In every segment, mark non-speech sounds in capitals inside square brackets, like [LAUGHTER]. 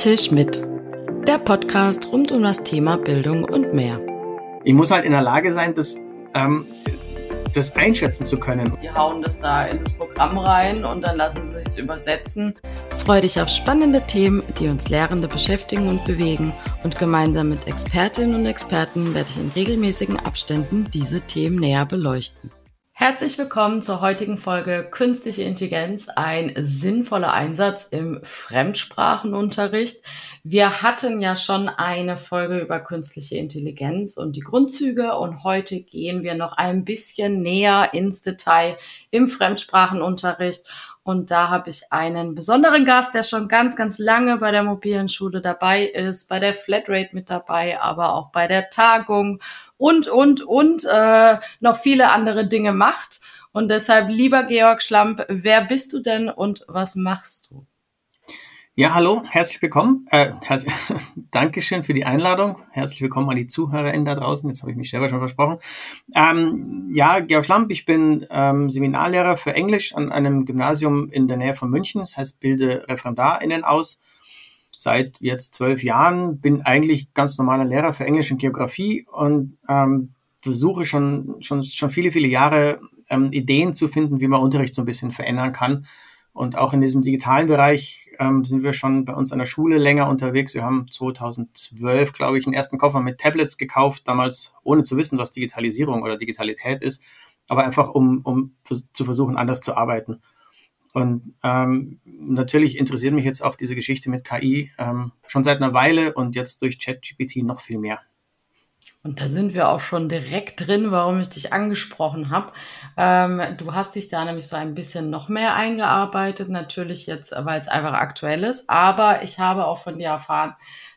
Tisch mit. Der Podcast rund um das Thema Bildung und mehr. Ich muss halt in der Lage sein, das, ähm, das einschätzen zu können. Die hauen das da in das Programm rein und dann lassen sie es übersetzen. Freu dich auf spannende Themen, die uns Lehrende beschäftigen und bewegen. Und gemeinsam mit Expertinnen und Experten werde ich in regelmäßigen Abständen diese Themen näher beleuchten. Herzlich willkommen zur heutigen Folge Künstliche Intelligenz, ein sinnvoller Einsatz im Fremdsprachenunterricht. Wir hatten ja schon eine Folge über künstliche Intelligenz und die Grundzüge und heute gehen wir noch ein bisschen näher ins Detail im Fremdsprachenunterricht und da habe ich einen besonderen Gast, der schon ganz, ganz lange bei der mobilen Schule dabei ist, bei der Flatrate mit dabei, aber auch bei der Tagung und, und, und äh, noch viele andere Dinge macht. Und deshalb, lieber Georg Schlamp, wer bist du denn und was machst du? Ja, hallo, herzlich willkommen. Äh, herzlich, [LAUGHS] Dankeschön für die Einladung. Herzlich willkommen an die ZuhörerInnen da draußen. Jetzt habe ich mich selber schon versprochen. Ähm, ja, Georg Schlamp, ich bin ähm, Seminarlehrer für Englisch an einem Gymnasium in der Nähe von München. Das heißt, bilde ReferendarInnen aus. Seit jetzt zwölf Jahren bin eigentlich ganz normaler Lehrer für Englisch und Geografie und ähm, versuche schon, schon, schon viele, viele Jahre ähm, Ideen zu finden, wie man Unterricht so ein bisschen verändern kann. Und auch in diesem digitalen Bereich ähm, sind wir schon bei uns an der Schule länger unterwegs. Wir haben 2012, glaube ich, einen ersten Koffer mit Tablets gekauft, damals ohne zu wissen, was Digitalisierung oder Digitalität ist, aber einfach um, um zu versuchen, anders zu arbeiten. Und ähm, natürlich interessiert mich jetzt auch diese Geschichte mit KI ähm, schon seit einer Weile und jetzt durch ChatGPT noch viel mehr. Und da sind wir auch schon direkt drin, warum ich dich angesprochen habe. Ähm, du hast dich da nämlich so ein bisschen noch mehr eingearbeitet, natürlich jetzt, weil es einfach aktuell ist. Aber ich habe auch von dir erfahren,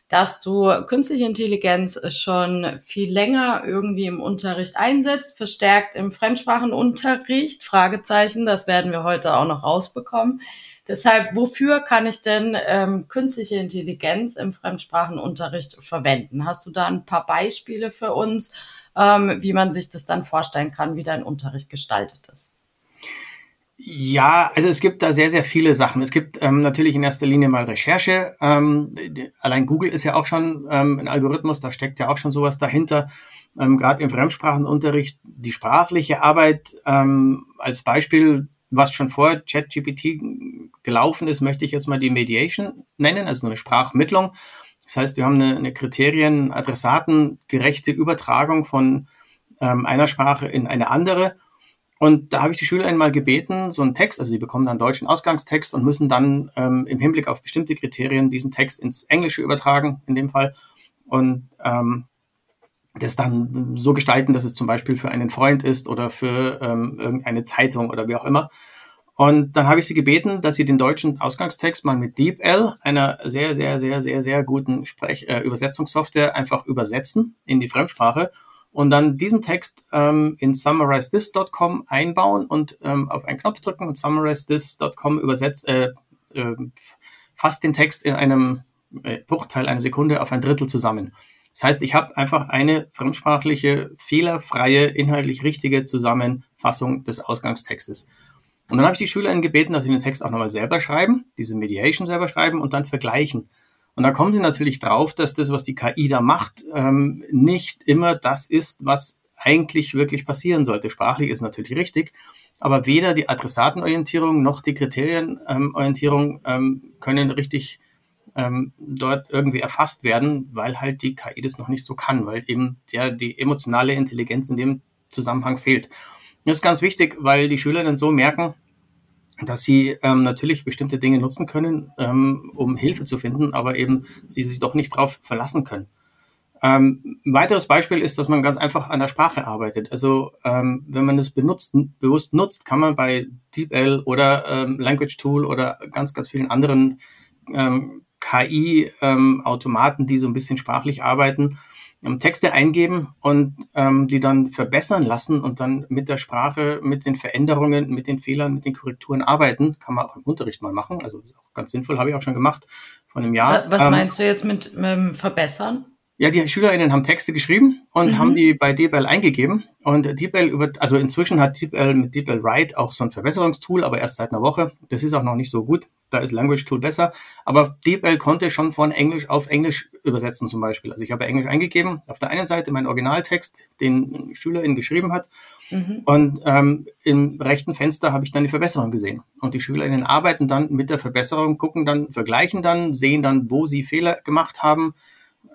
dass du künstliche Intelligenz schon viel länger irgendwie im Unterricht einsetzt, verstärkt im Fremdsprachenunterricht, Fragezeichen, das werden wir heute auch noch rausbekommen. Deshalb, wofür kann ich denn ähm, künstliche Intelligenz im Fremdsprachenunterricht verwenden? Hast du da ein paar Beispiele für uns, ähm, wie man sich das dann vorstellen kann, wie dein Unterricht gestaltet ist? Ja, also es gibt da sehr, sehr viele Sachen. Es gibt ähm, natürlich in erster Linie mal Recherche. Ähm, allein Google ist ja auch schon ähm, ein Algorithmus, da steckt ja auch schon sowas dahinter. Ähm, Gerade im Fremdsprachenunterricht die sprachliche Arbeit ähm, als Beispiel was schon vor ChatGPT gelaufen ist, möchte ich jetzt mal die Mediation nennen, also eine Sprachmittlung. Das heißt, wir haben eine, eine Kriterien, Adressaten, gerechte Übertragung von ähm, einer Sprache in eine andere. Und da habe ich die Schüler einmal gebeten, so einen Text, also sie bekommen dann deutschen Ausgangstext und müssen dann ähm, im Hinblick auf bestimmte Kriterien diesen Text ins Englische übertragen, in dem Fall. Und ähm, das dann so gestalten, dass es zum Beispiel für einen Freund ist oder für ähm, irgendeine Zeitung oder wie auch immer. Und dann habe ich sie gebeten, dass sie den deutschen Ausgangstext mal mit DeepL, einer sehr, sehr, sehr, sehr, sehr guten Sprech äh, Übersetzungssoftware, einfach übersetzen in die Fremdsprache und dann diesen Text ähm, in summarizethis.com einbauen und ähm, auf einen Knopf drücken und summarizethis.com übersetzt, äh, äh, fasst den Text in einem äh, Bruchteil einer Sekunde auf ein Drittel zusammen. Das heißt, ich habe einfach eine fremdsprachliche, fehlerfreie, inhaltlich richtige Zusammenfassung des Ausgangstextes. Und dann habe ich die SchülerInnen gebeten, dass sie den Text auch nochmal selber schreiben, diese Mediation selber schreiben und dann vergleichen. Und da kommen sie natürlich drauf, dass das, was die KI da macht, ähm, nicht immer das ist, was eigentlich wirklich passieren sollte. Sprachlich ist natürlich richtig, aber weder die Adressatenorientierung noch die Kriterienorientierung ähm, können richtig ähm, dort irgendwie erfasst werden, weil halt die KI das noch nicht so kann, weil eben der, die emotionale Intelligenz in dem Zusammenhang fehlt. Das ist ganz wichtig, weil die Schüler dann so merken, dass sie ähm, natürlich bestimmte Dinge nutzen können, ähm, um Hilfe zu finden, aber eben sie sich doch nicht darauf verlassen können. Ähm, ein weiteres Beispiel ist, dass man ganz einfach an der Sprache arbeitet. Also ähm, wenn man es benutzt, bewusst nutzt, kann man bei DeepL oder ähm, Language Tool oder ganz, ganz vielen anderen ähm, KI-Automaten, ähm, die so ein bisschen sprachlich arbeiten, ähm, Texte eingeben und ähm, die dann verbessern lassen und dann mit der Sprache, mit den Veränderungen, mit den Fehlern, mit den Korrekturen arbeiten. Kann man auch im Unterricht mal machen. Also ist auch ganz sinnvoll, habe ich auch schon gemacht vor einem Jahr. Was ähm, meinst du jetzt mit, mit Verbessern? Ja, die SchülerInnen haben Texte geschrieben und mhm. haben die bei DeepL eingegeben. Und DeepL über, also inzwischen hat DeepL mit DeepL Write auch so ein Verbesserungstool, aber erst seit einer Woche. Das ist auch noch nicht so gut. Da ist Language Tool besser. Aber DeepL konnte schon von Englisch auf Englisch übersetzen zum Beispiel. Also ich habe Englisch eingegeben. Auf der einen Seite meinen Originaltext, den SchülerIn geschrieben hat. Mhm. Und ähm, im rechten Fenster habe ich dann die Verbesserung gesehen. Und die SchülerInnen arbeiten dann mit der Verbesserung, gucken dann, vergleichen dann, sehen dann, wo sie Fehler gemacht haben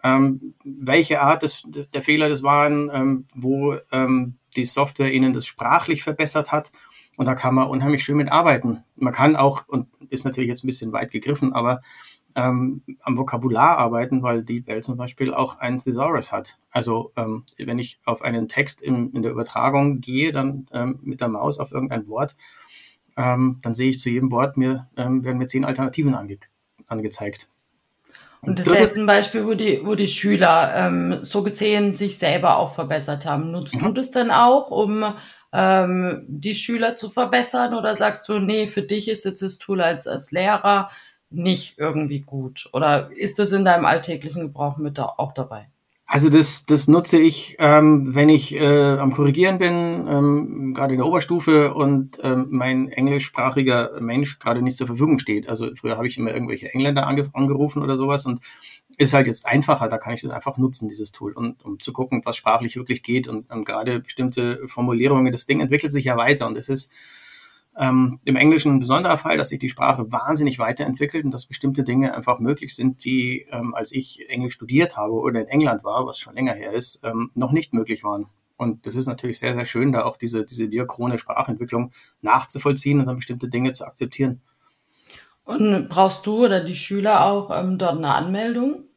ähm, welche Art des, der Fehler das waren, ähm, wo ähm, die Software ihnen das sprachlich verbessert hat. Und da kann man unheimlich schön mit arbeiten. Man kann auch, und ist natürlich jetzt ein bisschen weit gegriffen, aber ähm, am Vokabular arbeiten, weil DeepL zum Beispiel auch ein Thesaurus hat. Also ähm, wenn ich auf einen Text in, in der Übertragung gehe, dann ähm, mit der Maus auf irgendein Wort, ähm, dann sehe ich zu jedem Wort mir, ähm, werden mir zehn Alternativen ange angezeigt. Und das ist jetzt ein Beispiel, wo die, wo die Schüler ähm, so gesehen sich selber auch verbessert haben. Nutzt mhm. du das dann auch, um ähm, die Schüler zu verbessern? Oder sagst du, nee, für dich ist jetzt das Tool als, als Lehrer nicht irgendwie gut? Oder ist das in deinem alltäglichen Gebrauch mit da auch dabei? Also das, das nutze ich, ähm, wenn ich äh, am Korrigieren bin, ähm, gerade in der Oberstufe und ähm, mein englischsprachiger Mensch gerade nicht zur Verfügung steht. Also früher habe ich immer irgendwelche Engländer ange angerufen oder sowas und ist halt jetzt einfacher, da kann ich das einfach nutzen, dieses Tool, und, um zu gucken, was sprachlich wirklich geht und ähm, gerade bestimmte Formulierungen, das Ding entwickelt sich ja weiter und es ist ähm, Im Englischen ein besonderer Fall, dass sich die Sprache wahnsinnig weiterentwickelt und dass bestimmte Dinge einfach möglich sind, die, ähm, als ich Englisch studiert habe oder in England war, was schon länger her ist, ähm, noch nicht möglich waren. Und das ist natürlich sehr, sehr schön, da auch diese, diese diachrone Sprachentwicklung nachzuvollziehen und dann bestimmte Dinge zu akzeptieren. Und brauchst du oder die Schüler auch ähm, dort eine Anmeldung?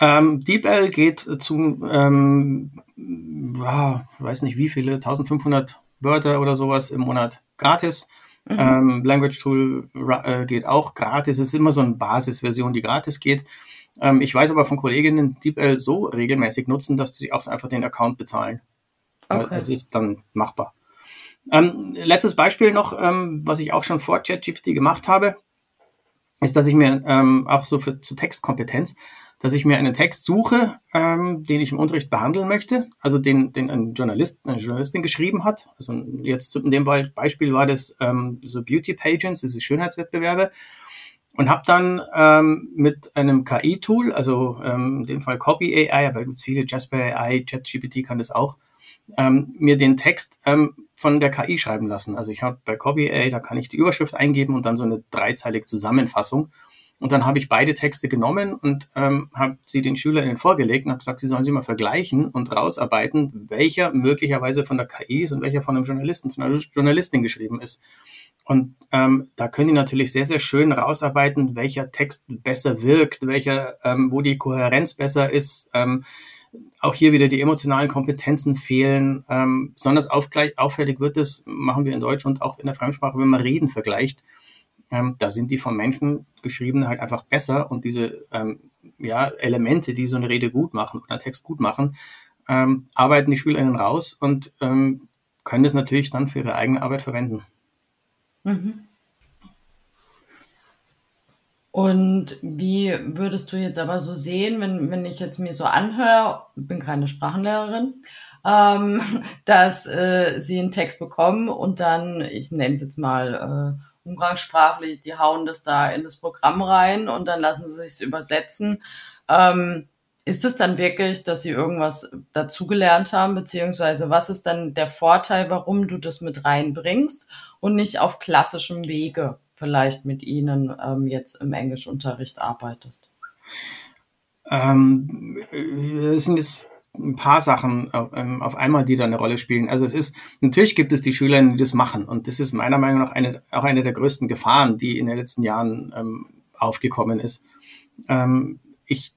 Ähm, DeepL geht zu, ähm, ja, weiß nicht wie viele, 1500 Wörter oder sowas im Monat gratis. Mhm. Ähm, Language Tool äh, geht auch gratis. Es ist immer so eine Basisversion, die gratis geht. Ähm, ich weiß aber von Kolleginnen, die DeepL so regelmäßig nutzen, dass sie auch einfach den Account bezahlen. Okay. Das ist dann machbar. Ähm, letztes Beispiel noch, ähm, was ich auch schon vor ChatGPT gemacht habe, ist, dass ich mir ähm, auch so für zu Textkompetenz dass ich mir einen Text suche, ähm, den ich im Unterricht behandeln möchte, also den, den ein Journalist, eine Journalistin geschrieben hat. Also jetzt in dem Beispiel war das ähm, so Beauty Pageants, ist Schönheitswettbewerbe. Und habe dann ähm, mit einem KI-Tool, also ähm, in dem Fall Copy AI, aber gibt es viele, Jasper AI, ChatGPT kann das auch, ähm, mir den Text ähm, von der KI schreiben lassen. Also ich habe bei Copy AI, da kann ich die Überschrift eingeben und dann so eine dreizeilige Zusammenfassung. Und dann habe ich beide Texte genommen und ähm, habe sie den SchülerInnen vorgelegt und habe gesagt, sie sollen sie mal vergleichen und rausarbeiten, welcher möglicherweise von der KI ist und welcher von einem Journalisten, von einer Journalistin geschrieben ist. Und ähm, da können die natürlich sehr, sehr schön rausarbeiten, welcher Text besser wirkt, welcher, ähm, wo die Kohärenz besser ist. Ähm, auch hier wieder die emotionalen Kompetenzen fehlen. Ähm, besonders auffällig wird es, machen wir in Deutsch und auch in der Fremdsprache, wenn man Reden vergleicht ähm, da sind die von Menschen geschriebene halt einfach besser und diese ähm, ja, Elemente, die so eine Rede gut machen oder einen Text gut machen, ähm, arbeiten die SchülerInnen raus und ähm, können das natürlich dann für ihre eigene Arbeit verwenden. Mhm. Und wie würdest du jetzt aber so sehen, wenn, wenn ich jetzt mir so anhöre, bin keine Sprachenlehrerin, ähm, [LAUGHS] dass äh, sie einen Text bekommen und dann, ich nenne es jetzt mal äh, umgangssprachlich, die hauen das da in das Programm rein und dann lassen sie sich übersetzen. Ähm, ist es dann wirklich, dass sie irgendwas dazugelernt haben, beziehungsweise was ist dann der Vorteil, warum du das mit reinbringst und nicht auf klassischem Wege vielleicht mit ihnen ähm, jetzt im Englischunterricht arbeitest? Ähm, das sind jetzt ein paar Sachen auf, ähm, auf einmal, die da eine Rolle spielen. Also es ist, natürlich gibt es die Schüler, die das machen. Und das ist meiner Meinung nach eine, auch eine der größten Gefahren, die in den letzten Jahren ähm, aufgekommen ist. Ähm, ich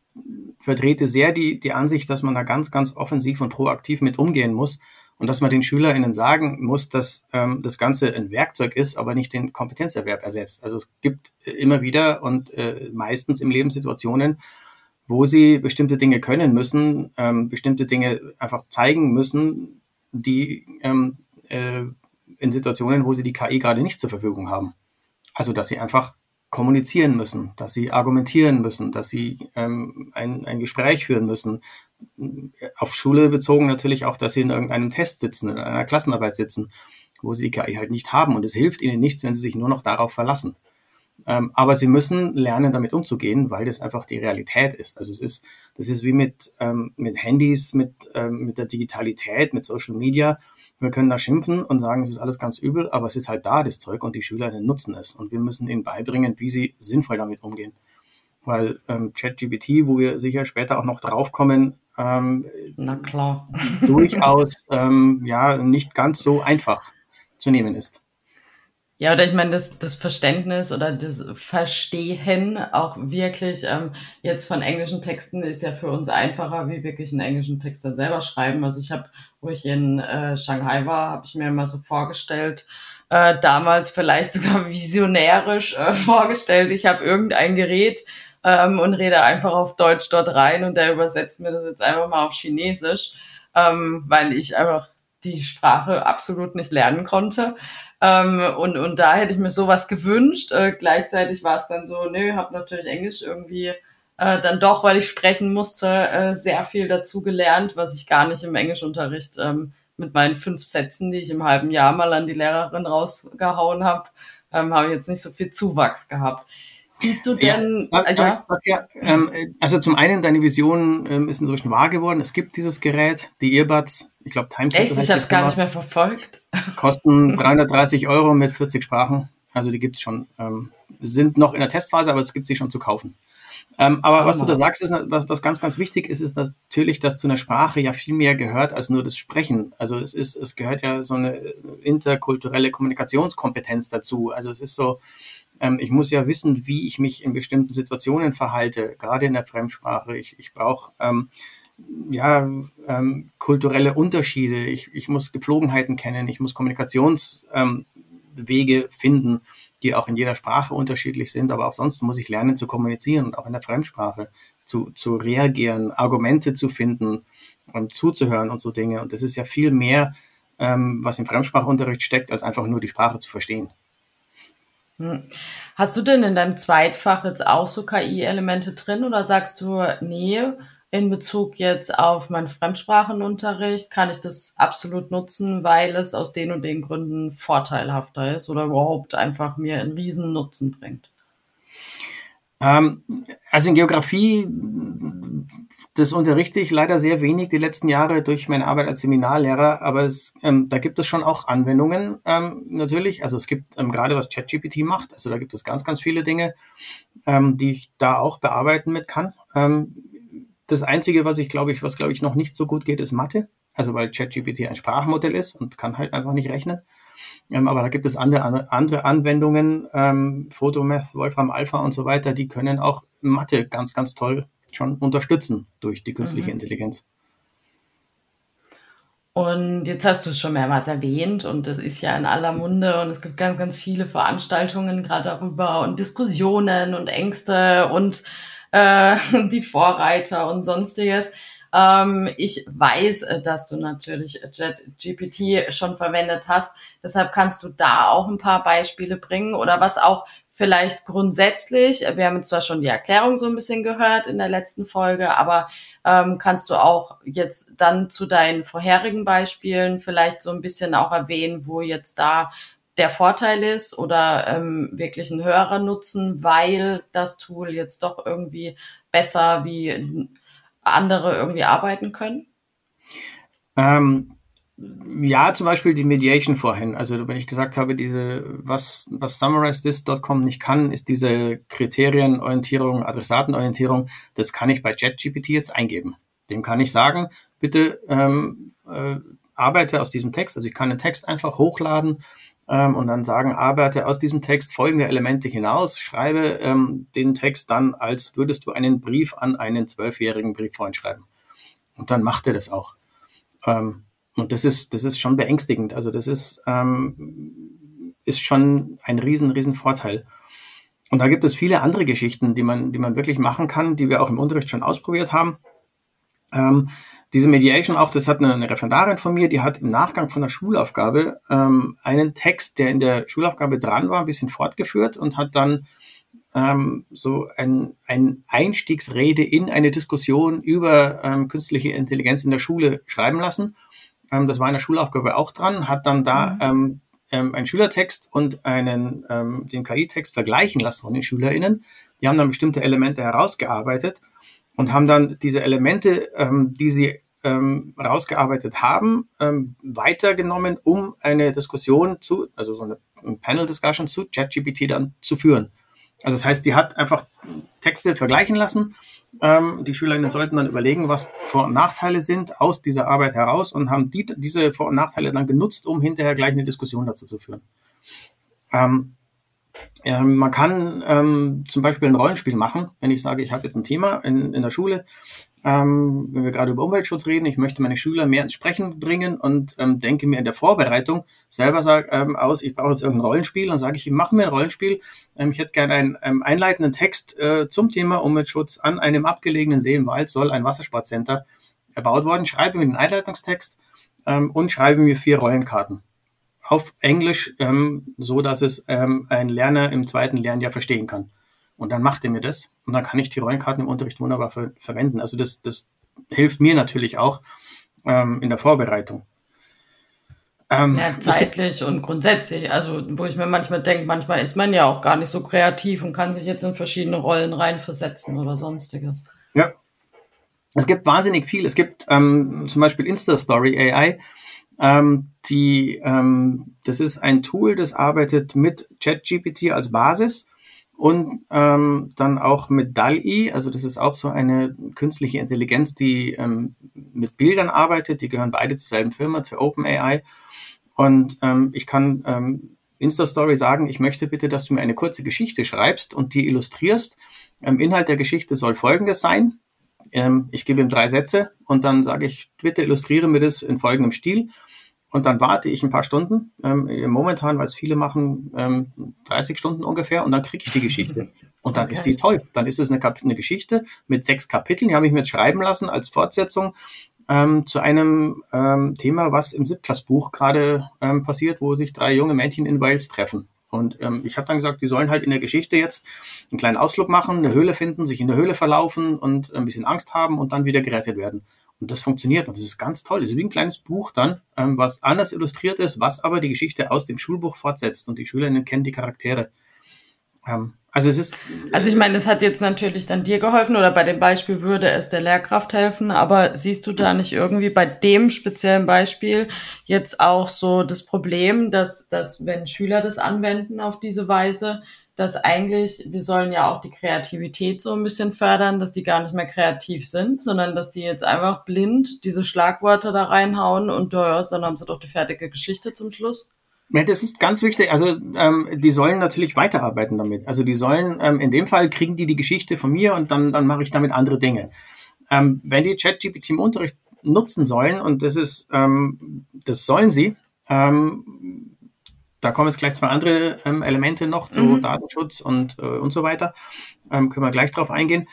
vertrete sehr die, die Ansicht, dass man da ganz, ganz offensiv und proaktiv mit umgehen muss und dass man den SchülerInnen sagen muss, dass ähm, das Ganze ein Werkzeug ist, aber nicht den Kompetenzerwerb ersetzt. Also es gibt immer wieder und äh, meistens im Leben Situationen, wo sie bestimmte Dinge können müssen, ähm, bestimmte Dinge einfach zeigen müssen, die ähm, äh, in Situationen, wo sie die KI gerade nicht zur Verfügung haben. Also dass sie einfach kommunizieren müssen, dass sie argumentieren müssen, dass sie ähm, ein, ein Gespräch führen müssen. Auf Schule bezogen natürlich auch, dass sie in irgendeinem Test sitzen, in einer Klassenarbeit sitzen, wo sie die KI halt nicht haben. Und es hilft ihnen nichts, wenn sie sich nur noch darauf verlassen. Ähm, aber sie müssen lernen, damit umzugehen, weil das einfach die Realität ist. Also es ist, das ist wie mit, ähm, mit Handys, mit, ähm, mit der Digitalität, mit Social Media. Wir können da schimpfen und sagen, es ist alles ganz übel, aber es ist halt da, das Zeug, und die Schüler nutzen es. Und wir müssen ihnen beibringen, wie sie sinnvoll damit umgehen. Weil ähm, ChatGPT, wo wir sicher später auch noch draufkommen, ähm, Na klar. durchaus ähm, ja nicht ganz so einfach zu nehmen ist. Ja, oder ich meine, das, das Verständnis oder das Verstehen auch wirklich ähm, jetzt von englischen Texten ist ja für uns einfacher, wie wirklich einen englischen Text dann selber schreiben. Also ich habe, wo ich in äh, Shanghai war, habe ich mir immer so vorgestellt, äh, damals vielleicht sogar [LAUGHS] visionärisch äh, vorgestellt, ich habe irgendein Gerät ähm, und rede einfach auf Deutsch dort rein und der übersetzt mir das jetzt einfach mal auf Chinesisch, ähm, weil ich einfach die Sprache absolut nicht lernen konnte. Ähm, und, und da hätte ich mir sowas gewünscht. Äh, gleichzeitig war es dann so, nö, habe natürlich Englisch irgendwie äh, dann doch, weil ich sprechen musste, äh, sehr viel dazu gelernt, was ich gar nicht im Englischunterricht ähm, mit meinen fünf Sätzen, die ich im halben Jahr mal an die Lehrerin rausgehauen habe, ähm, habe ich jetzt nicht so viel Zuwachs gehabt. Siehst du denn? Ja, äh, ja? ja ähm, also zum einen, deine Vision ähm, ist inzwischen wahr geworden. Es gibt dieses Gerät, die Earbuds. Ich glaube, Timeset. Echt? Ich habe es gar nicht mehr verfolgt. [LAUGHS] Kosten 330 Euro mit 40 Sprachen. Also die gibt es schon. Ähm, sind noch in der Testphase, aber es gibt sie schon zu kaufen. Ähm, aber oh, was du da sagst, ist, was, was ganz, ganz wichtig ist, ist natürlich, dass zu einer Sprache ja viel mehr gehört als nur das Sprechen. Also es ist, es gehört ja so eine interkulturelle Kommunikationskompetenz dazu. Also es ist so, ähm, ich muss ja wissen, wie ich mich in bestimmten Situationen verhalte, gerade in der Fremdsprache. Ich, ich brauche ähm, ja, ähm, kulturelle Unterschiede. Ich, ich muss Gepflogenheiten kennen. Ich muss Kommunikationswege ähm, finden, die auch in jeder Sprache unterschiedlich sind. Aber auch sonst muss ich lernen zu kommunizieren und auch in der Fremdsprache zu, zu reagieren, Argumente zu finden und zuzuhören und so Dinge. Und das ist ja viel mehr, ähm, was im Fremdsprachunterricht steckt, als einfach nur die Sprache zu verstehen. Hm. Hast du denn in deinem Zweitfach jetzt auch so KI-Elemente drin oder sagst du, nee, in Bezug jetzt auf meinen Fremdsprachenunterricht kann ich das absolut nutzen, weil es aus den und den Gründen vorteilhafter ist oder überhaupt einfach mir einen riesen Nutzen bringt? Ähm, also in Geografie, das unterrichte ich leider sehr wenig die letzten Jahre durch meine Arbeit als Seminarlehrer, aber es, ähm, da gibt es schon auch Anwendungen ähm, natürlich. Also es gibt ähm, gerade was ChatGPT macht, also da gibt es ganz, ganz viele Dinge, ähm, die ich da auch bearbeiten mit kann. Ähm, das Einzige, was ich glaube ich, was glaube ich noch nicht so gut geht, ist Mathe. Also weil ChatGPT ein Sprachmodell ist und kann halt einfach nicht rechnen. Ähm, aber da gibt es andere, andere Anwendungen, ähm, Photomath, Wolfram Alpha und so weiter, die können auch Mathe ganz, ganz toll schon unterstützen durch die künstliche mhm. Intelligenz. Und jetzt hast du es schon mehrmals erwähnt und das ist ja in aller Munde und es gibt ganz, ganz viele Veranstaltungen gerade darüber und Diskussionen und Ängste und äh, [LAUGHS] die Vorreiter und sonstiges. Ähm, ich weiß, äh, dass du natürlich JetGPT schon verwendet hast. Deshalb kannst du da auch ein paar Beispiele bringen oder was auch vielleicht grundsätzlich, wir haben zwar schon die Erklärung so ein bisschen gehört in der letzten Folge, aber ähm, kannst du auch jetzt dann zu deinen vorherigen Beispielen vielleicht so ein bisschen auch erwähnen, wo jetzt da der Vorteil ist oder ähm, wirklich ein höherer Nutzen, weil das Tool jetzt doch irgendwie besser wie andere irgendwie arbeiten können? Ähm, ja, zum Beispiel die Mediation vorhin. Also wenn ich gesagt habe, diese, was, was SummarizeThis.com nicht kann, ist diese Kriterienorientierung, Adressatenorientierung, das kann ich bei ChatGPT jetzt eingeben. Dem kann ich sagen, bitte ähm, äh, arbeite aus diesem Text. Also ich kann den Text einfach hochladen ähm, und dann sagen, arbeite aus diesem Text folgende Elemente hinaus, schreibe ähm, den Text dann, als würdest du einen Brief an einen zwölfjährigen Brieffreund schreiben. Und dann macht er das auch. Ähm, und das ist, das ist schon beängstigend. Also das ist, ähm, ist schon ein riesen, riesen Vorteil. Und da gibt es viele andere Geschichten, die man, die man wirklich machen kann, die wir auch im Unterricht schon ausprobiert haben. Diese Mediation auch, das hat eine, eine, Referendarin von mir, die hat im Nachgang von der Schulaufgabe ähm, einen Text, der in der Schulaufgabe dran war, ein bisschen fortgeführt und hat dann ähm, so ein, ein Einstiegsrede in eine Diskussion über ähm, künstliche Intelligenz in der Schule schreiben lassen. Ähm, das war in der Schulaufgabe auch dran, hat dann da mhm. ähm, ähm, einen Schülertext und einen, ähm, den KI-Text vergleichen lassen von den SchülerInnen. Die haben dann bestimmte Elemente herausgearbeitet und haben dann diese Elemente, ähm, die sie ähm, rausgearbeitet haben, ähm, weitergenommen, um eine Diskussion zu, also so eine Panel-Discussion zu ChatGPT dann zu führen. Also das heißt, die hat einfach Texte vergleichen lassen. Ähm, die Schülerinnen sollten dann überlegen, was Vor- und Nachteile sind aus dieser Arbeit heraus und haben die, diese Vor- und Nachteile dann genutzt, um hinterher gleich eine Diskussion dazu zu führen. Ähm, ähm, man kann ähm, zum Beispiel ein Rollenspiel machen, wenn ich sage, ich habe jetzt ein Thema in, in der Schule, ähm, wenn wir gerade über Umweltschutz reden, ich möchte meine Schüler mehr ins Sprechen bringen und ähm, denke mir in der Vorbereitung selber sag, ähm, aus, ich brauche jetzt irgendein Rollenspiel und sage ich, mache mir ein Rollenspiel. Ähm, ich hätte gerne einen ähm, einleitenden Text äh, zum Thema Umweltschutz. An einem abgelegenen See im Wald soll ein Wassersportcenter erbaut worden. Schreibe mir den Einleitungstext ähm, und schreibe mir vier Rollenkarten auf Englisch, ähm, so dass es ähm, ein Lerner im zweiten Lernjahr verstehen kann. Und dann macht er mir das und dann kann ich die Rollenkarten im Unterricht wunderbar ver verwenden. Also das, das hilft mir natürlich auch ähm, in der Vorbereitung. Ähm, ja, zeitlich und grundsätzlich. Also, wo ich mir manchmal denke, manchmal ist man ja auch gar nicht so kreativ und kann sich jetzt in verschiedene Rollen reinversetzen oder sonstiges. Ja. Es gibt wahnsinnig viel. Es gibt ähm, zum Beispiel Insta-Story AI. Ähm, die, ähm, das ist ein Tool, das arbeitet mit ChatGPT als Basis und ähm, dann auch mit DALI, also das ist auch so eine künstliche Intelligenz, die ähm, mit Bildern arbeitet. Die gehören beide zur selben Firma, zur OpenAI. Und ähm, ich kann ähm, Insta-Story sagen, ich möchte bitte, dass du mir eine kurze Geschichte schreibst und die illustrierst. Ähm, Inhalt der Geschichte soll folgendes sein. Ähm, ich gebe ihm drei Sätze und dann sage ich, bitte illustriere mir das in folgendem Stil. Und dann warte ich ein paar Stunden, ähm, momentan, weil es viele machen, ähm, 30 Stunden ungefähr, und dann kriege ich die Geschichte. [LAUGHS] Und dann okay. ist die toll. Dann ist es eine, Kap eine Geschichte mit sechs Kapiteln, die habe ich mir jetzt schreiben lassen als Fortsetzung ähm, zu einem ähm, Thema, was im Siebklassbuch gerade ähm, passiert, wo sich drei junge Mädchen in Wales treffen. Und ähm, ich habe dann gesagt, die sollen halt in der Geschichte jetzt einen kleinen Ausflug machen, eine Höhle finden, sich in der Höhle verlaufen und ein bisschen Angst haben und dann wieder gerettet werden. Und das funktioniert und das ist ganz toll. Das ist wie ein kleines Buch dann, ähm, was anders illustriert ist, was aber die Geschichte aus dem Schulbuch fortsetzt und die Schülerinnen kennen die Charaktere. Ähm, also es ist. Also ich meine, es hat jetzt natürlich dann dir geholfen oder bei dem Beispiel würde es der Lehrkraft helfen, aber siehst du da nicht irgendwie bei dem speziellen Beispiel jetzt auch so das Problem, dass, dass wenn Schüler das anwenden auf diese Weise, dass eigentlich, wir sollen ja auch die Kreativität so ein bisschen fördern, dass die gar nicht mehr kreativ sind, sondern dass die jetzt einfach blind diese Schlagworte da reinhauen und ja, dann haben sie doch die fertige Geschichte zum Schluss. Ja, das ist ganz wichtig. Also ähm, die sollen natürlich weiterarbeiten damit. Also die sollen, ähm, in dem Fall kriegen die die Geschichte von mir und dann, dann mache ich damit andere Dinge. Ähm, wenn die ChatGPT im Unterricht nutzen sollen, und das ist, ähm, das sollen sie, ähm, da kommen jetzt gleich zwei andere ähm, Elemente noch zu mhm. Datenschutz und, äh, und so weiter. Ähm, können wir gleich drauf eingehen.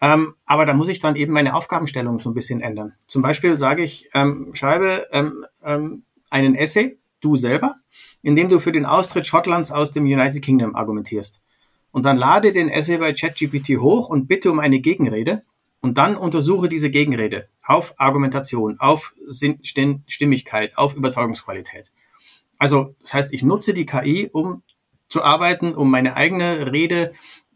Ähm, aber da muss ich dann eben meine Aufgabenstellung so ein bisschen ändern. Zum Beispiel sage ich, ähm, schreibe ähm, ähm, einen Essay, du selber, in dem du für den Austritt Schottlands aus dem United Kingdom argumentierst. Und dann lade den Essay bei ChatGPT hoch und bitte um eine Gegenrede. Und dann untersuche diese Gegenrede auf Argumentation, auf Stimmigkeit, auf Überzeugungsqualität. Also das heißt, ich nutze die KI, um zu arbeiten, um meine eigene Rede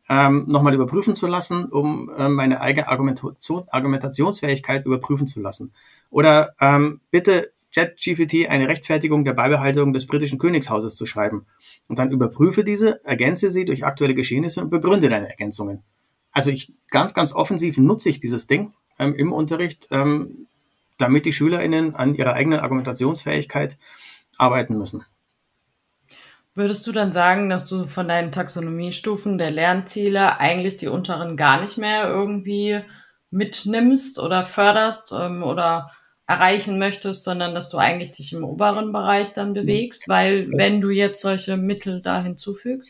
ähm, nochmal überprüfen zu lassen, um ähm, meine eigene Argumentation, Argumentationsfähigkeit überprüfen zu lassen. Oder ähm, bitte ChatGPT eine Rechtfertigung der Beibehaltung des britischen Königshauses zu schreiben. Und dann überprüfe diese, ergänze sie durch aktuelle Geschehnisse und begründe deine Ergänzungen. Also ich ganz, ganz offensiv nutze ich dieses Ding ähm, im Unterricht, ähm, damit die SchülerInnen an ihrer eigenen Argumentationsfähigkeit arbeiten müssen. Würdest du dann sagen, dass du von deinen Taxonomiestufen der Lernziele eigentlich die unteren gar nicht mehr irgendwie mitnimmst oder förderst ähm, oder erreichen möchtest, sondern dass du eigentlich dich im oberen Bereich dann bewegst, weil wenn du jetzt solche Mittel da hinzufügst?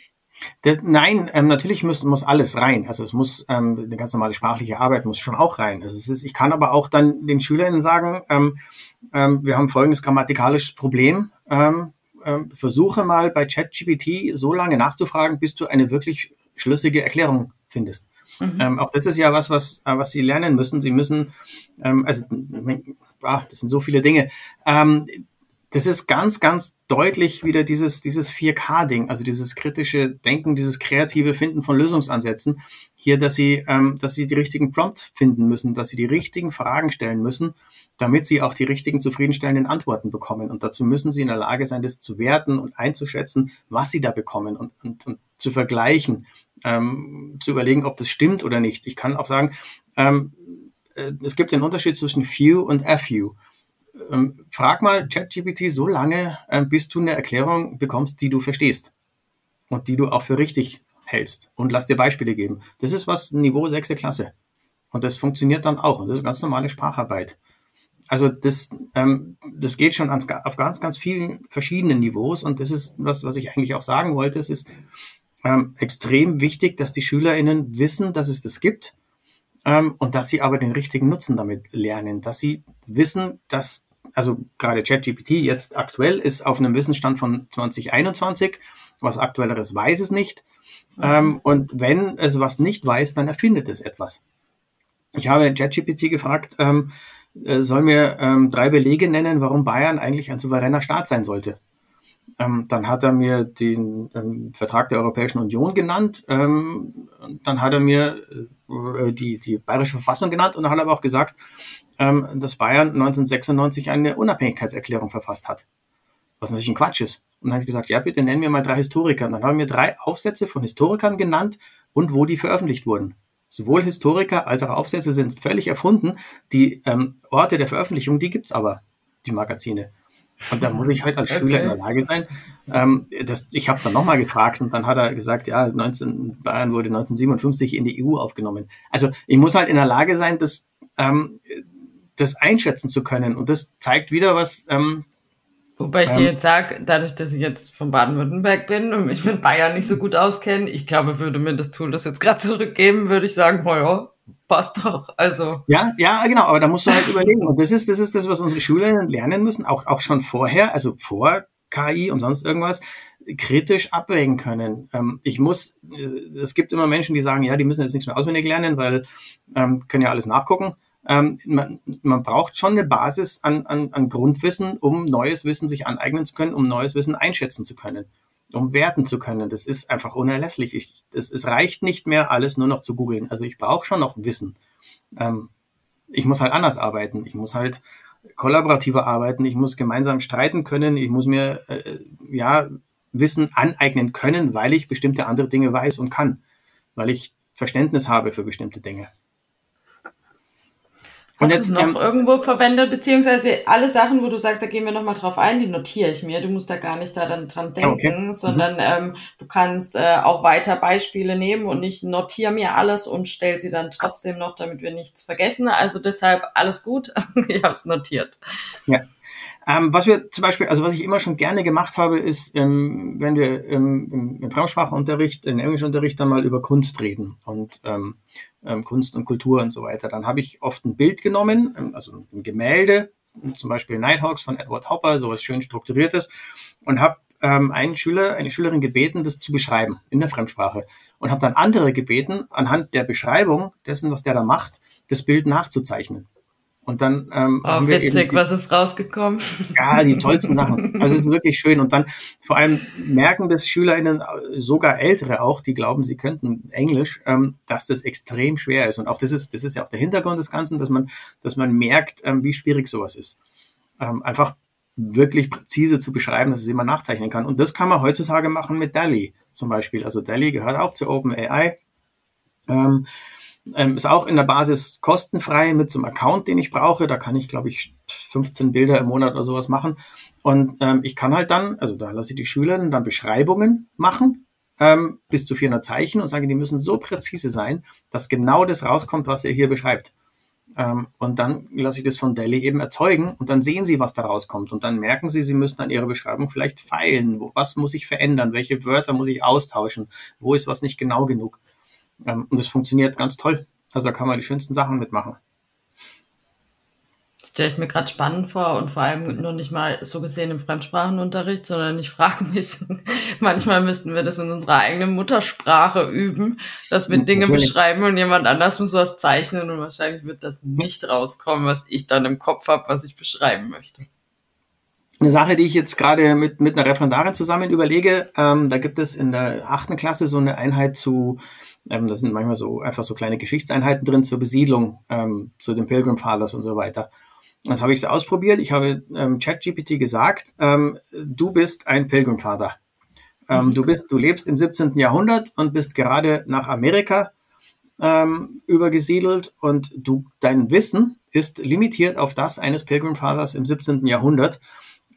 Das, nein, ähm, natürlich muss, muss alles rein. Also es muss ähm, eine ganz normale sprachliche Arbeit muss schon auch rein. Also es ist, ich kann aber auch dann den SchülerInnen sagen, ähm, ähm, wir haben folgendes grammatikalisches Problem. Ähm, ähm, versuche mal bei ChatGPT so lange nachzufragen, bis du eine wirklich schlüssige Erklärung findest. Mhm. Ähm, auch das ist ja was, was, äh, was sie lernen müssen. Sie müssen, ähm, also, ah, das sind so viele Dinge. Ähm, das ist ganz, ganz deutlich wieder dieses, dieses 4K-Ding, also dieses kritische Denken, dieses kreative Finden von Lösungsansätzen. Hier, dass sie, ähm, dass sie die richtigen Prompts finden müssen, dass sie die richtigen Fragen stellen müssen, damit sie auch die richtigen zufriedenstellenden Antworten bekommen. Und dazu müssen sie in der Lage sein, das zu werten und einzuschätzen, was sie da bekommen und, und, und zu vergleichen, ähm, zu überlegen, ob das stimmt oder nicht. Ich kann auch sagen, ähm, äh, es gibt den Unterschied zwischen Few und a few ähm, frag mal ChatGPT so lange, ähm, bis du eine Erklärung bekommst, die du verstehst und die du auch für richtig hältst. Und lass dir Beispiele geben. Das ist was Niveau 6. Klasse. Und das funktioniert dann auch. Und das ist ganz normale Spracharbeit. Also das, ähm, das geht schon ans, auf ganz, ganz vielen verschiedenen Niveaus. Und das ist was, was ich eigentlich auch sagen wollte. Es ist ähm, extrem wichtig, dass die SchülerInnen wissen, dass es das gibt ähm, und dass sie aber den richtigen Nutzen damit lernen, dass sie wissen, dass, also gerade ChatGPT jetzt aktuell ist auf einem Wissensstand von 2021, was aktuelleres weiß es nicht. Mhm. Ähm, und wenn es was nicht weiß, dann erfindet es etwas. Ich habe ChatGPT gefragt, ähm, äh, soll mir ähm, drei Belege nennen, warum Bayern eigentlich ein souveräner Staat sein sollte. Ähm, dann hat er mir den ähm, Vertrag der Europäischen Union genannt. Ähm, dann hat er mir äh, die, die bayerische Verfassung genannt und dann hat er aber auch gesagt, ähm, dass Bayern 1996 eine Unabhängigkeitserklärung verfasst hat. Was natürlich ein Quatsch ist. Und dann habe ich gesagt, ja, bitte nennen wir mal drei Historiker. Und dann haben wir drei Aufsätze von Historikern genannt und wo die veröffentlicht wurden. Sowohl Historiker als auch Aufsätze sind völlig erfunden. Die ähm, Orte der Veröffentlichung, die gibt's aber, die Magazine. Und da muss ich halt als okay. Schüler in der Lage sein. Ähm, das, ich habe dann nochmal gefragt und dann hat er gesagt, ja, 19, Bayern wurde 1957 in die EU aufgenommen. Also ich muss halt in der Lage sein, das, ähm, das einschätzen zu können. Und das zeigt wieder, was ähm, Wobei ich dir ähm, jetzt sage, dadurch, dass ich jetzt von Baden-Württemberg bin und mich mit Bayern nicht so gut auskenne, ich glaube, würde mir das Tool das jetzt gerade zurückgeben, würde ich sagen, oh ja, passt doch. Also. Ja, ja, genau, aber da musst du halt überlegen. Und das ist, das ist das, was unsere Schülerinnen lernen müssen, auch, auch schon vorher, also vor KI und sonst irgendwas, kritisch abwägen können. Ähm, ich muss, es gibt immer Menschen, die sagen, ja, die müssen jetzt nichts mehr auswendig lernen, weil ähm, können ja alles nachgucken ähm, man, man braucht schon eine Basis an, an, an Grundwissen, um neues Wissen sich aneignen zu können, um neues Wissen einschätzen zu können, um werten zu können. Das ist einfach unerlässlich. Ich, das, es reicht nicht mehr, alles nur noch zu googeln. Also ich brauche schon noch Wissen. Ähm, ich muss halt anders arbeiten. Ich muss halt kollaborativer arbeiten. Ich muss gemeinsam streiten können. Ich muss mir äh, ja Wissen aneignen können, weil ich bestimmte andere Dinge weiß und kann, weil ich Verständnis habe für bestimmte Dinge. Hast du es noch ähm, irgendwo verwendet, beziehungsweise alle Sachen, wo du sagst, da gehen wir nochmal drauf ein, die notiere ich mir. Du musst da gar nicht da dann dran denken, okay. Mhm. sondern mhm. ähm, du kannst äh, auch weiter Beispiele nehmen und ich notiere mir alles und stell sie dann trotzdem noch, damit wir nichts vergessen. Also deshalb alles gut, [LAUGHS] ich habe es notiert. Ja. Ähm, was wir zum Beispiel, also was ich immer schon gerne gemacht habe, ist, ähm, wenn wir ähm, im, im Fremdsprachenunterricht, im Englischunterricht dann mal über Kunst reden und ähm, ähm, Kunst und Kultur und so weiter, dann habe ich oft ein Bild genommen, ähm, also ein Gemälde, zum Beispiel Nighthawks von Edward Hopper, sowas schön strukturiertes, und habe ähm, einen Schüler, eine Schülerin gebeten, das zu beschreiben in der Fremdsprache und habe dann andere gebeten, anhand der Beschreibung dessen, was der da macht, das Bild nachzuzeichnen. Und dann ähm, oh, haben wir witzig, eben die, was ist rausgekommen? Ja, die tollsten Sachen. Also es ist wirklich schön. Und dann vor allem merken das SchülerInnen, sogar Ältere auch, die glauben, sie könnten Englisch, ähm, dass das extrem schwer ist. Und auch das ist, das ist ja auch der Hintergrund des Ganzen, dass man, dass man merkt, ähm, wie schwierig sowas ist. Ähm, einfach wirklich präzise zu beschreiben, dass es jemand nachzeichnen kann. Und das kann man heutzutage machen mit DALI zum Beispiel. Also DALI gehört auch zu OpenAI. Ähm, ähm, ist auch in der Basis kostenfrei mit so einem Account, den ich brauche. Da kann ich, glaube ich, 15 Bilder im Monat oder sowas machen. Und ähm, ich kann halt dann, also da lasse ich die Schülerinnen dann Beschreibungen machen, ähm, bis zu 400 Zeichen und sage, die müssen so präzise sein, dass genau das rauskommt, was ihr hier beschreibt. Ähm, und dann lasse ich das von Delhi eben erzeugen und dann sehen sie, was da rauskommt. Und dann merken sie, sie müssen an ihrer Beschreibung vielleicht feilen. Wo, was muss ich verändern? Welche Wörter muss ich austauschen? Wo ist was nicht genau genug? Und das funktioniert ganz toll. Also da kann man die schönsten Sachen mitmachen. stelle ich mir gerade spannend vor und vor allem nur nicht mal so gesehen im Fremdsprachenunterricht, sondern ich frage mich, [LAUGHS] manchmal müssten wir das in unserer eigenen Muttersprache üben, dass wir Dinge Natürlich. beschreiben und jemand anders muss was zeichnen und wahrscheinlich wird das nicht rauskommen, was ich dann im Kopf habe, was ich beschreiben möchte. Eine Sache, die ich jetzt gerade mit, mit einer Referendarin zusammen überlege, ähm, da gibt es in der achten Klasse so eine Einheit zu ähm, da sind manchmal so einfach so kleine Geschichtseinheiten drin zur Besiedlung, ähm, zu den Pilgrim Fathers und so weiter. Das habe ich so ausprobiert. Ich habe ähm, ChatGPT gesagt, ähm, du bist ein Pilgrimvater. Ähm, mhm. Du bist, du lebst im 17. Jahrhundert und bist gerade nach Amerika ähm, übergesiedelt und du, dein Wissen ist limitiert auf das eines Pilgrimfathers im 17. Jahrhundert.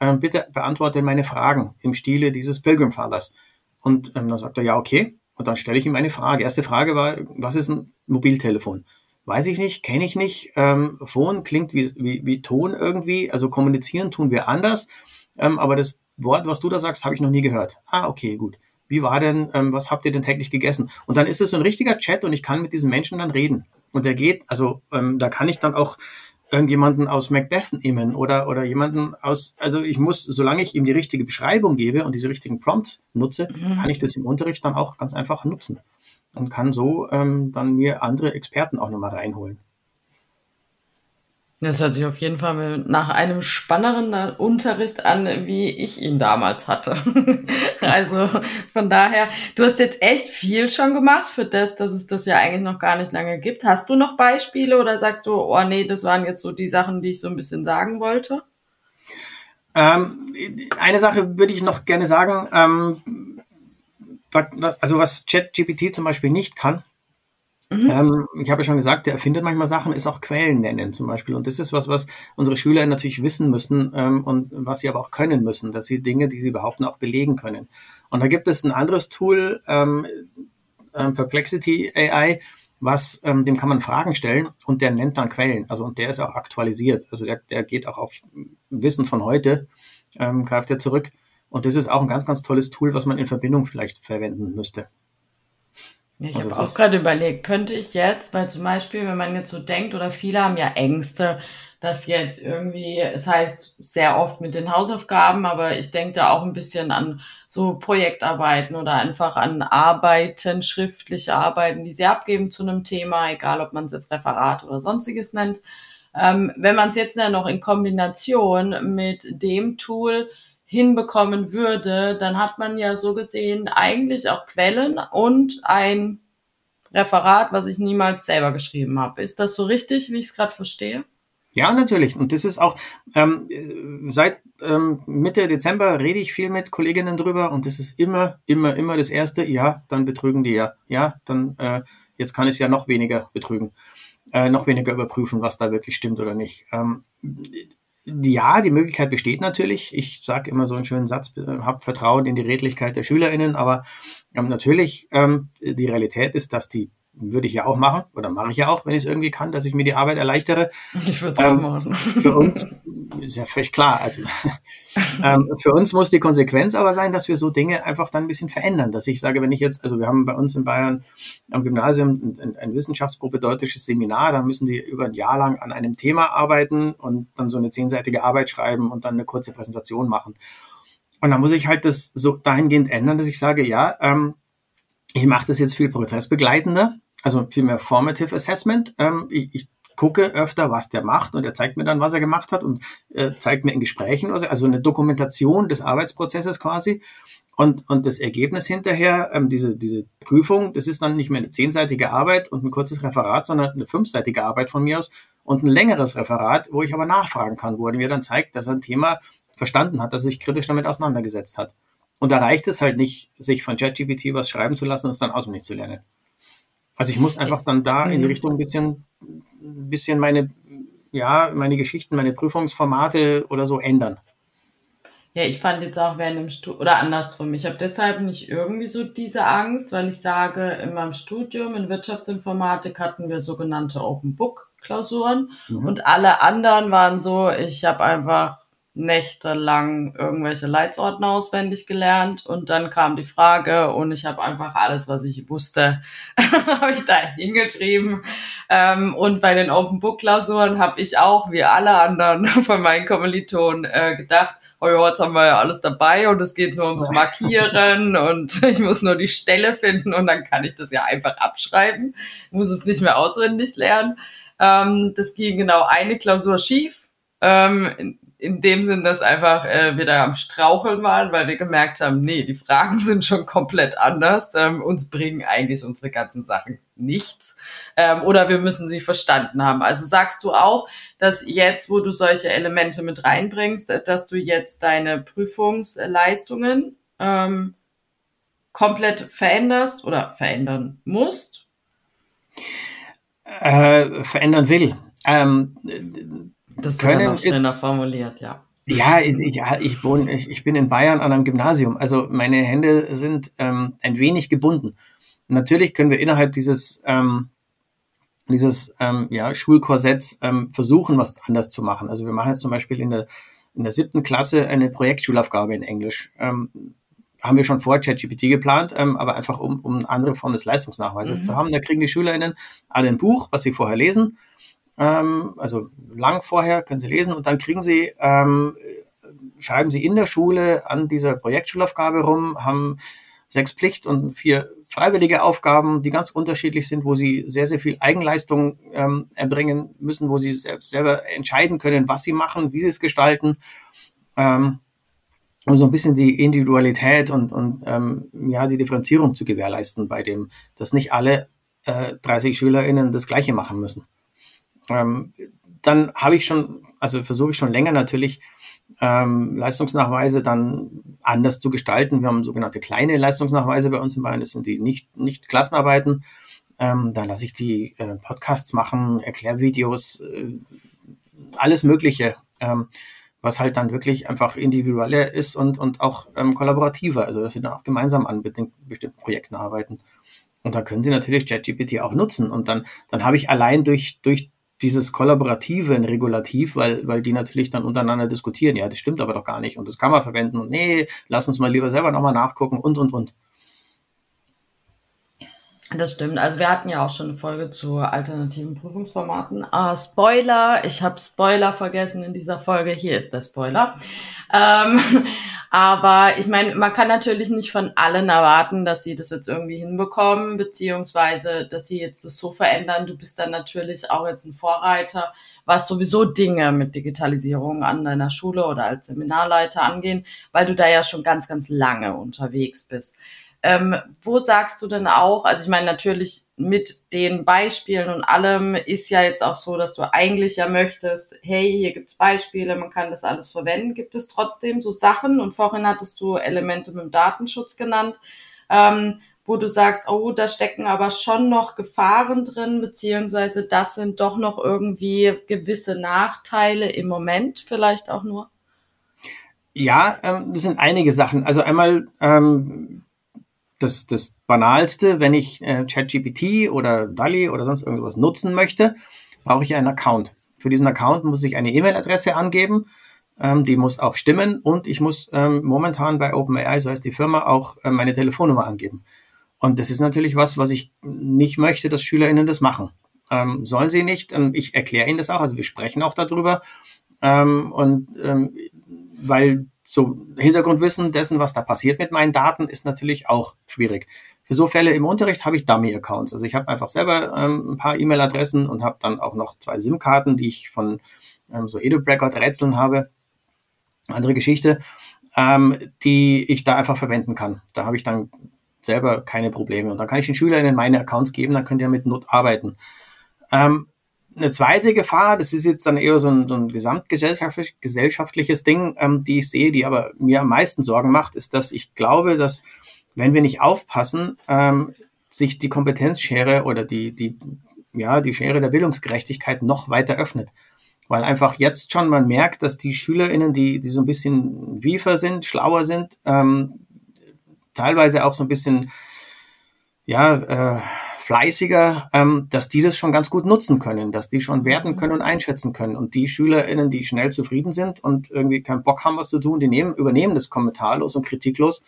Ähm, bitte beantworte meine Fragen im Stile dieses Pilgrimfathers. Und ähm, dann sagt er, ja, okay. Und dann stelle ich ihm eine Frage. Erste Frage war, was ist ein Mobiltelefon? Weiß ich nicht, kenne ich nicht. Ähm, Phone klingt wie, wie, wie Ton irgendwie. Also kommunizieren tun wir anders. Ähm, aber das Wort, was du da sagst, habe ich noch nie gehört. Ah, okay, gut. Wie war denn, ähm, was habt ihr denn täglich gegessen? Und dann ist es so ein richtiger Chat und ich kann mit diesen Menschen dann reden. Und der geht, also ähm, da kann ich dann auch irgendjemanden aus Macbeth nehmen oder, oder jemanden aus, also ich muss, solange ich ihm die richtige Beschreibung gebe und diese richtigen Prompts nutze, mhm. kann ich das im Unterricht dann auch ganz einfach nutzen und kann so ähm, dann mir andere Experten auch nochmal reinholen. Das hört sich auf jeden Fall nach einem spannenderen Unterricht an, wie ich ihn damals hatte. [LAUGHS] also von daher, du hast jetzt echt viel schon gemacht für das, dass es das ja eigentlich noch gar nicht lange gibt. Hast du noch Beispiele oder sagst du, oh nee, das waren jetzt so die Sachen, die ich so ein bisschen sagen wollte? Ähm, eine Sache würde ich noch gerne sagen, ähm, also was ChatGPT zum Beispiel nicht kann, Mhm. Ähm, ich habe ja schon gesagt, der erfindet manchmal Sachen, ist auch Quellen nennen zum Beispiel. Und das ist was, was unsere Schüler natürlich wissen müssen ähm, und was sie aber auch können müssen, dass sie Dinge, die sie behaupten, auch belegen können. Und da gibt es ein anderes Tool, ähm, äh, Perplexity AI, was, ähm, dem kann man Fragen stellen und der nennt dann Quellen. Also und der ist auch aktualisiert. Also der, der geht auch auf Wissen von heute, ähm, greift er zurück. Und das ist auch ein ganz, ganz tolles Tool, was man in Verbindung vielleicht verwenden müsste. Ja, ich also habe auch gerade überlegt, könnte ich jetzt, weil zum Beispiel, wenn man jetzt so denkt, oder viele haben ja Ängste, dass jetzt irgendwie, es heißt sehr oft mit den Hausaufgaben, aber ich denke da auch ein bisschen an so Projektarbeiten oder einfach an Arbeiten, schriftliche Arbeiten, die sie abgeben zu einem Thema, egal ob man es jetzt Referat oder sonstiges nennt. Ähm, wenn man es jetzt ja noch in Kombination mit dem Tool hinbekommen würde, dann hat man ja so gesehen eigentlich auch Quellen und ein Referat, was ich niemals selber geschrieben habe. Ist das so richtig, wie ich es gerade verstehe? Ja, natürlich. Und das ist auch, ähm, seit ähm, Mitte Dezember rede ich viel mit Kolleginnen drüber und das ist immer, immer, immer das Erste, ja, dann betrügen die ja. Ja, dann, äh, jetzt kann ich es ja noch weniger betrügen, äh, noch weniger überprüfen, was da wirklich stimmt oder nicht. Ähm, ja, die Möglichkeit besteht natürlich. Ich sage immer so einen schönen Satz, äh, hab Vertrauen in die Redlichkeit der SchülerInnen, aber ähm, natürlich, ähm, die Realität ist, dass die würde ich ja auch machen oder mache ich ja auch, wenn ich es irgendwie kann, dass ich mir die Arbeit erleichtere. Ich würde es ähm, auch machen. Für uns ist ja völlig klar. Also [LAUGHS] ähm, für uns muss die Konsequenz aber sein, dass wir so Dinge einfach dann ein bisschen verändern. Dass ich sage, wenn ich jetzt, also wir haben bei uns in Bayern am Gymnasium ein, ein wissenschaftspropedeutischen Seminar, da müssen die über ein Jahr lang an einem Thema arbeiten und dann so eine zehnseitige Arbeit schreiben und dann eine kurze Präsentation machen. Und dann muss ich halt das so dahingehend ändern, dass ich sage, ja, ähm, ich mache das jetzt viel prozessbegleitender also viel mehr Formative Assessment. Ähm, ich, ich gucke öfter, was der macht und er zeigt mir dann, was er gemacht hat und äh, zeigt mir in Gesprächen, also eine Dokumentation des Arbeitsprozesses quasi. Und, und das Ergebnis hinterher, ähm, diese, diese Prüfung, das ist dann nicht mehr eine zehnseitige Arbeit und ein kurzes Referat, sondern eine fünfseitige Arbeit von mir aus und ein längeres Referat, wo ich aber nachfragen kann, wo er mir dann zeigt, dass er ein Thema verstanden hat, dass er sich kritisch damit auseinandergesetzt hat. Und da reicht es halt nicht, sich von ChatGPT was schreiben zu lassen und es dann auswendig zu lernen. Also ich muss einfach dann da in die. Richtung ein bisschen, ein bisschen meine, ja, meine Geschichten, meine Prüfungsformate oder so ändern. Ja, ich fand jetzt auch während dem Studium, oder andersrum, ich habe deshalb nicht irgendwie so diese Angst, weil ich sage, in meinem Studium in Wirtschaftsinformatik hatten wir sogenannte Open Book Klausuren mhm. und alle anderen waren so, ich habe einfach nächtelang irgendwelche Leitsordner auswendig gelernt und dann kam die Frage und ich habe einfach alles, was ich wusste, [LAUGHS] habe ich da hingeschrieben. Ähm, und bei den Open Book Klausuren habe ich auch, wie alle anderen [LAUGHS] von meinen Kommilitonen, äh, gedacht, oh ja, jetzt haben wir ja alles dabei und es geht nur ums Markieren [LAUGHS] und ich muss nur die Stelle finden und dann kann ich das ja einfach abschreiben, muss es nicht mehr auswendig lernen. Ähm, das ging genau eine Klausur schief. Ähm, in, dem Sinn, dass einfach äh, wir da am Straucheln waren, weil wir gemerkt haben, nee, die Fragen [LAUGHS] sind schon komplett anders. Ähm, uns bringen eigentlich unsere ganzen Sachen nichts. Ähm, oder wir müssen sie verstanden haben. Also sagst du auch, dass jetzt, wo du solche Elemente mit reinbringst, dass du jetzt deine Prüfungsleistungen ähm, komplett veränderst oder verändern musst? Äh, verändern will. Ähm, das ist können, noch schöner formuliert, ja. Ja, ich, ich wohne, ich, ich bin in Bayern an einem Gymnasium. Also meine Hände sind ähm, ein wenig gebunden. Natürlich können wir innerhalb dieses ähm, dieses ähm, ja, Schulkorsetts ähm, versuchen, was anders zu machen. Also wir machen jetzt zum Beispiel in der in der siebten Klasse eine Projektschulaufgabe in Englisch. Ähm, haben wir schon vor ChatGPT geplant, ähm, aber einfach um, um eine andere Form des Leistungsnachweises mhm. zu haben. Da kriegen die SchülerInnen alle ein Buch, was sie vorher lesen ähm, also lang vorher können Sie lesen und dann kriegen Sie, ähm, schreiben Sie in der Schule an dieser Projektschulaufgabe rum, haben sechs Pflicht- und vier freiwillige Aufgaben, die ganz unterschiedlich sind, wo Sie sehr, sehr viel Eigenleistung ähm, erbringen müssen, wo Sie selbst selber entscheiden können, was Sie machen, wie Sie es gestalten. Ähm, um so ein bisschen die Individualität und, und ähm, ja, die Differenzierung zu gewährleisten bei dem, dass nicht alle äh, 30 SchülerInnen das Gleiche machen müssen. Ähm, dann habe ich schon, also versuche ich schon länger natürlich, ähm, Leistungsnachweise dann anders zu gestalten. Wir haben sogenannte kleine Leistungsnachweise bei uns in Bayern, das sind die nicht, nicht Klassenarbeiten. Ähm, da lasse ich die äh, Podcasts machen, Erklärvideos, äh, alles Mögliche, ähm, was halt dann wirklich einfach individueller ist und, und auch ähm, kollaborativer, also dass sie dann auch gemeinsam an bestimmten Projekten arbeiten. Und da können Sie natürlich ChatGPT auch nutzen. Und dann, dann habe ich allein durch, durch dieses Kollaborative ein Regulativ, weil, weil die natürlich dann untereinander diskutieren, ja, das stimmt aber doch gar nicht. Und das kann man verwenden. Und nee, lass uns mal lieber selber nochmal nachgucken und, und, und. Das stimmt. Also wir hatten ja auch schon eine Folge zu alternativen Prüfungsformaten. Ah, Spoiler, ich habe Spoiler vergessen in dieser Folge. Hier ist der Spoiler. Ähm, [LAUGHS] aber ich meine, man kann natürlich nicht von allen erwarten, dass sie das jetzt irgendwie hinbekommen, beziehungsweise dass sie jetzt das so verändern. Du bist dann natürlich auch jetzt ein Vorreiter, was sowieso Dinge mit Digitalisierung an deiner Schule oder als Seminarleiter angehen, weil du da ja schon ganz, ganz lange unterwegs bist. Ähm, wo sagst du denn auch, also ich meine natürlich mit den Beispielen und allem ist ja jetzt auch so, dass du eigentlich ja möchtest, hey, hier gibt's Beispiele, man kann das alles verwenden. Gibt es trotzdem so Sachen und vorhin hattest du Elemente mit dem Datenschutz genannt, ähm, wo du sagst, oh, da stecken aber schon noch Gefahren drin, beziehungsweise das sind doch noch irgendwie gewisse Nachteile im Moment vielleicht auch nur? Ja, ähm, das sind einige Sachen. Also einmal ähm, das, das Banalste, wenn ich äh, ChatGPT oder DALI oder sonst irgendwas nutzen möchte, brauche ich einen Account. Für diesen Account muss ich eine E-Mail-Adresse angeben, ähm, die muss auch stimmen und ich muss ähm, momentan bei OpenAI, so heißt die Firma, auch äh, meine Telefonnummer angeben. Und das ist natürlich was, was ich nicht möchte, dass SchülerInnen das machen. Ähm, sollen sie nicht. Ähm, ich erkläre ihnen das auch, also wir sprechen auch darüber. Ähm, und ähm, weil so Hintergrundwissen dessen, was da passiert mit meinen Daten, ist natürlich auch schwierig. Für so Fälle im Unterricht habe ich Dummy-Accounts. Also ich habe einfach selber ähm, ein paar E-Mail-Adressen und habe dann auch noch zwei SIM-Karten, die ich von ähm, so EduBreakout-Rätseln habe. Andere Geschichte, ähm, die ich da einfach verwenden kann. Da habe ich dann selber keine Probleme. Und dann kann ich den SchülerInnen meine Accounts geben, dann könnt ihr mit Not arbeiten. Ähm, eine zweite Gefahr, das ist jetzt dann eher so ein, so ein gesamtgesellschaftliches Ding, ähm, die ich sehe, die aber mir am meisten Sorgen macht, ist, dass ich glaube, dass wenn wir nicht aufpassen, ähm, sich die Kompetenzschere oder die, die, ja, die Schere der Bildungsgerechtigkeit noch weiter öffnet. Weil einfach jetzt schon man merkt, dass die SchülerInnen, die, die so ein bisschen wiefer sind, schlauer sind, ähm, teilweise auch so ein bisschen, ja, äh, fleißiger, ähm, dass die das schon ganz gut nutzen können, dass die schon werten mhm. können und einschätzen können. Und die SchülerInnen, die schnell zufrieden sind und irgendwie keinen Bock haben, was zu tun, die nehmen, übernehmen das kommentarlos und kritiklos.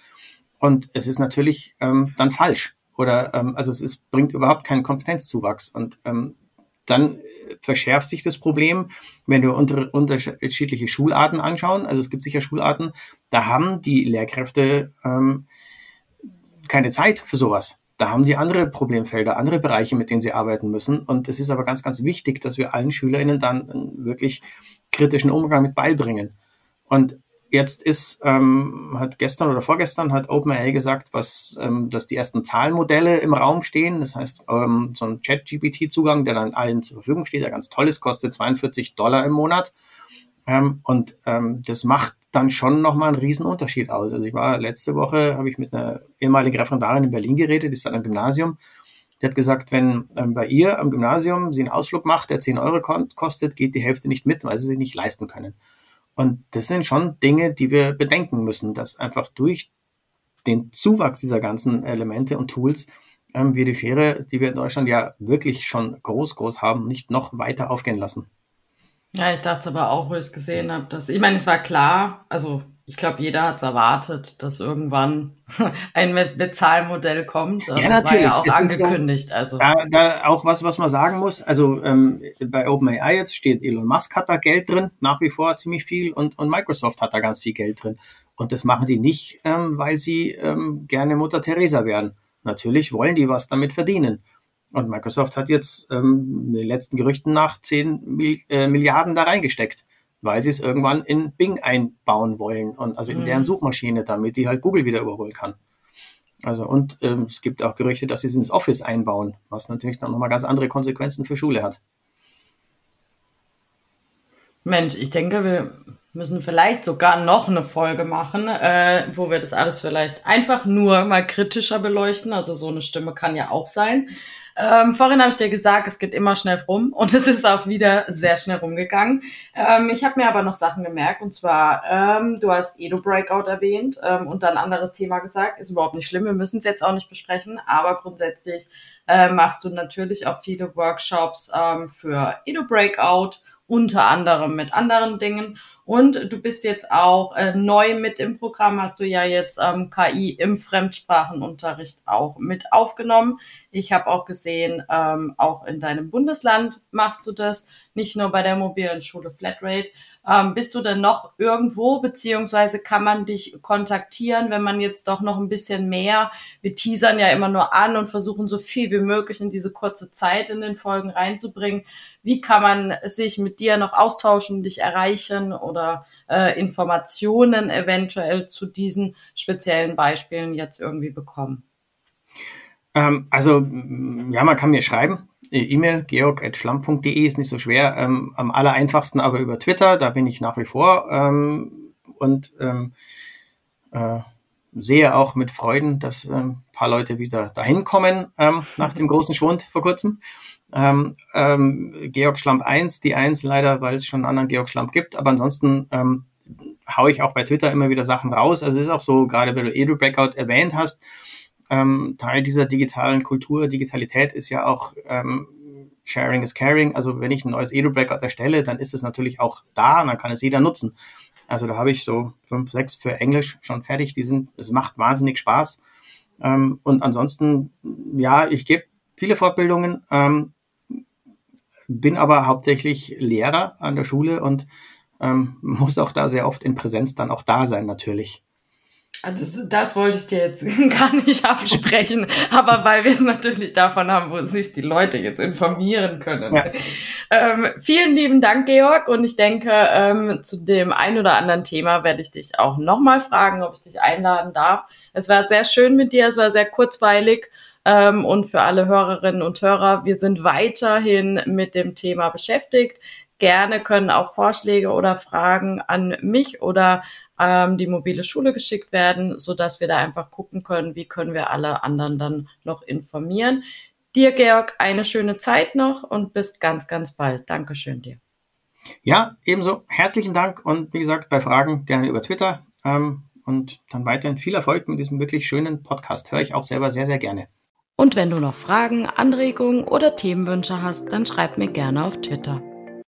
Und es ist natürlich ähm, dann falsch. Oder ähm, also es ist, bringt überhaupt keinen Kompetenzzuwachs. Und ähm, dann verschärft sich das Problem, wenn wir unter, unterschiedliche Schularten anschauen. Also es gibt sicher Schularten, da haben die Lehrkräfte ähm, keine Zeit für sowas. Da haben die andere Problemfelder, andere Bereiche, mit denen sie arbeiten müssen. Und es ist aber ganz, ganz wichtig, dass wir allen SchülerInnen dann einen wirklich kritischen Umgang mit beibringen. Und jetzt ist, ähm, hat gestern oder vorgestern hat OpenAI gesagt, was, ähm, dass die ersten Zahlenmodelle im Raum stehen. Das heißt, ähm, so ein Chat-GPT-Zugang, der dann allen zur Verfügung steht, der ganz toll ist, kostet 42 Dollar im Monat. Ähm, und ähm, das macht dann schon nochmal einen riesen Unterschied aus. Also ich war letzte Woche, habe ich mit einer ehemaligen Referendarin in Berlin geredet, die ist an einem Gymnasium. Die hat gesagt, wenn ähm, bei ihr am Gymnasium sie einen Ausflug macht, der 10 Euro kostet, geht die Hälfte nicht mit, weil sie sich nicht leisten können. Und das sind schon Dinge, die wir bedenken müssen, dass einfach durch den Zuwachs dieser ganzen Elemente und Tools ähm, wir die Schere, die wir in Deutschland ja wirklich schon groß, groß haben, nicht noch weiter aufgehen lassen. Ja, ich dachte aber auch, wo ich es gesehen habe, dass, ich meine, es war klar, also ich glaube, jeder hat es erwartet, dass irgendwann [LAUGHS] ein Bezahlmodell kommt. Ja, das natürlich. war ja auch angekündigt. also. Da, da auch was, was man sagen muss. Also ähm, bei OpenAI jetzt steht, Elon Musk hat da Geld drin, nach wie vor ziemlich viel, und, und Microsoft hat da ganz viel Geld drin. Und das machen die nicht, ähm, weil sie ähm, gerne Mutter Teresa werden. Natürlich wollen die was damit verdienen. Und Microsoft hat jetzt ähm, den letzten Gerüchten nach 10 Mil äh, Milliarden da reingesteckt, weil sie es irgendwann in Bing einbauen wollen und also in mhm. deren Suchmaschine, damit die halt Google wieder überholen kann. Also und ähm, es gibt auch Gerüchte, dass sie es ins Office einbauen, was natürlich dann nochmal ganz andere Konsequenzen für Schule hat. Mensch, ich denke, wir müssen vielleicht sogar noch eine Folge machen, äh, wo wir das alles vielleicht einfach nur mal kritischer beleuchten. Also so eine Stimme kann ja auch sein. Ähm, vorhin habe ich dir gesagt, es geht immer schnell rum [LAUGHS] und es ist auch wieder sehr schnell rumgegangen. Ähm, ich habe mir aber noch Sachen gemerkt und zwar, ähm, du hast Edo Breakout erwähnt ähm, und dann anderes Thema gesagt. Ist überhaupt nicht schlimm, wir müssen es jetzt auch nicht besprechen, aber grundsätzlich äh, machst du natürlich auch viele Workshops ähm, für Edo Breakout unter anderem mit anderen Dingen. Und du bist jetzt auch äh, neu mit im Programm, hast du ja jetzt ähm, KI im Fremdsprachenunterricht auch mit aufgenommen. Ich habe auch gesehen, ähm, auch in deinem Bundesland machst du das, nicht nur bei der mobilen Schule Flatrate. Ähm, bist du denn noch irgendwo, beziehungsweise kann man dich kontaktieren, wenn man jetzt doch noch ein bisschen mehr, wir teasern ja immer nur an und versuchen so viel wie möglich in diese kurze Zeit in den Folgen reinzubringen. Wie kann man sich mit dir noch austauschen, dich erreichen oder äh, Informationen eventuell zu diesen speziellen Beispielen jetzt irgendwie bekommen? Ähm, also, ja, man kann mir schreiben. E-Mail georg.schlamm.de ist nicht so schwer. Ähm, am aller einfachsten aber über Twitter, da bin ich nach wie vor ähm, und ähm, äh, sehe auch mit Freuden, dass ähm, paar Leute wieder dahin kommen ähm, nach dem großen Schwund vor kurzem. Ähm, Georg Schlamp 1, die 1 leider, weil es schon einen anderen Georg Schlamp gibt, aber ansonsten ähm, haue ich auch bei Twitter immer wieder Sachen raus. Also es ist auch so, gerade wenn du Edu Breakout erwähnt hast, ähm, Teil dieser digitalen Kultur, Digitalität ist ja auch ähm, Sharing is Caring. Also wenn ich ein neues Edu-Breakout erstelle, dann ist es natürlich auch da und dann kann es jeder nutzen. Also da habe ich so fünf, sechs für Englisch schon fertig. Die sind, es macht wahnsinnig Spaß. Ähm, und ansonsten, ja, ich gebe viele Fortbildungen, ähm, bin aber hauptsächlich Lehrer an der Schule und ähm, [LAUGHS] muss auch da sehr oft in Präsenz dann auch da sein natürlich. Also das, wollte ich dir jetzt [LAUGHS] gar nicht absprechen, aber weil wir es natürlich davon haben, wo sich die Leute jetzt informieren können. Ja. Ähm, vielen lieben Dank, Georg. Und ich denke, ähm, zu dem ein oder anderen Thema werde ich dich auch nochmal fragen, ob ich dich einladen darf. Es war sehr schön mit dir, es war sehr kurzweilig. Ähm, und für alle Hörerinnen und Hörer, wir sind weiterhin mit dem Thema beschäftigt. Gerne können auch Vorschläge oder Fragen an mich oder ähm, die mobile Schule geschickt werden, so dass wir da einfach gucken können, wie können wir alle anderen dann noch informieren. Dir, Georg, eine schöne Zeit noch und bis ganz, ganz bald. Dankeschön dir. Ja, ebenso. Herzlichen Dank und wie gesagt, bei Fragen gerne über Twitter. Ähm, und dann weiterhin viel Erfolg mit diesem wirklich schönen Podcast. Höre ich auch selber sehr, sehr gerne. Und wenn du noch Fragen, Anregungen oder Themenwünsche hast, dann schreib mir gerne auf Twitter.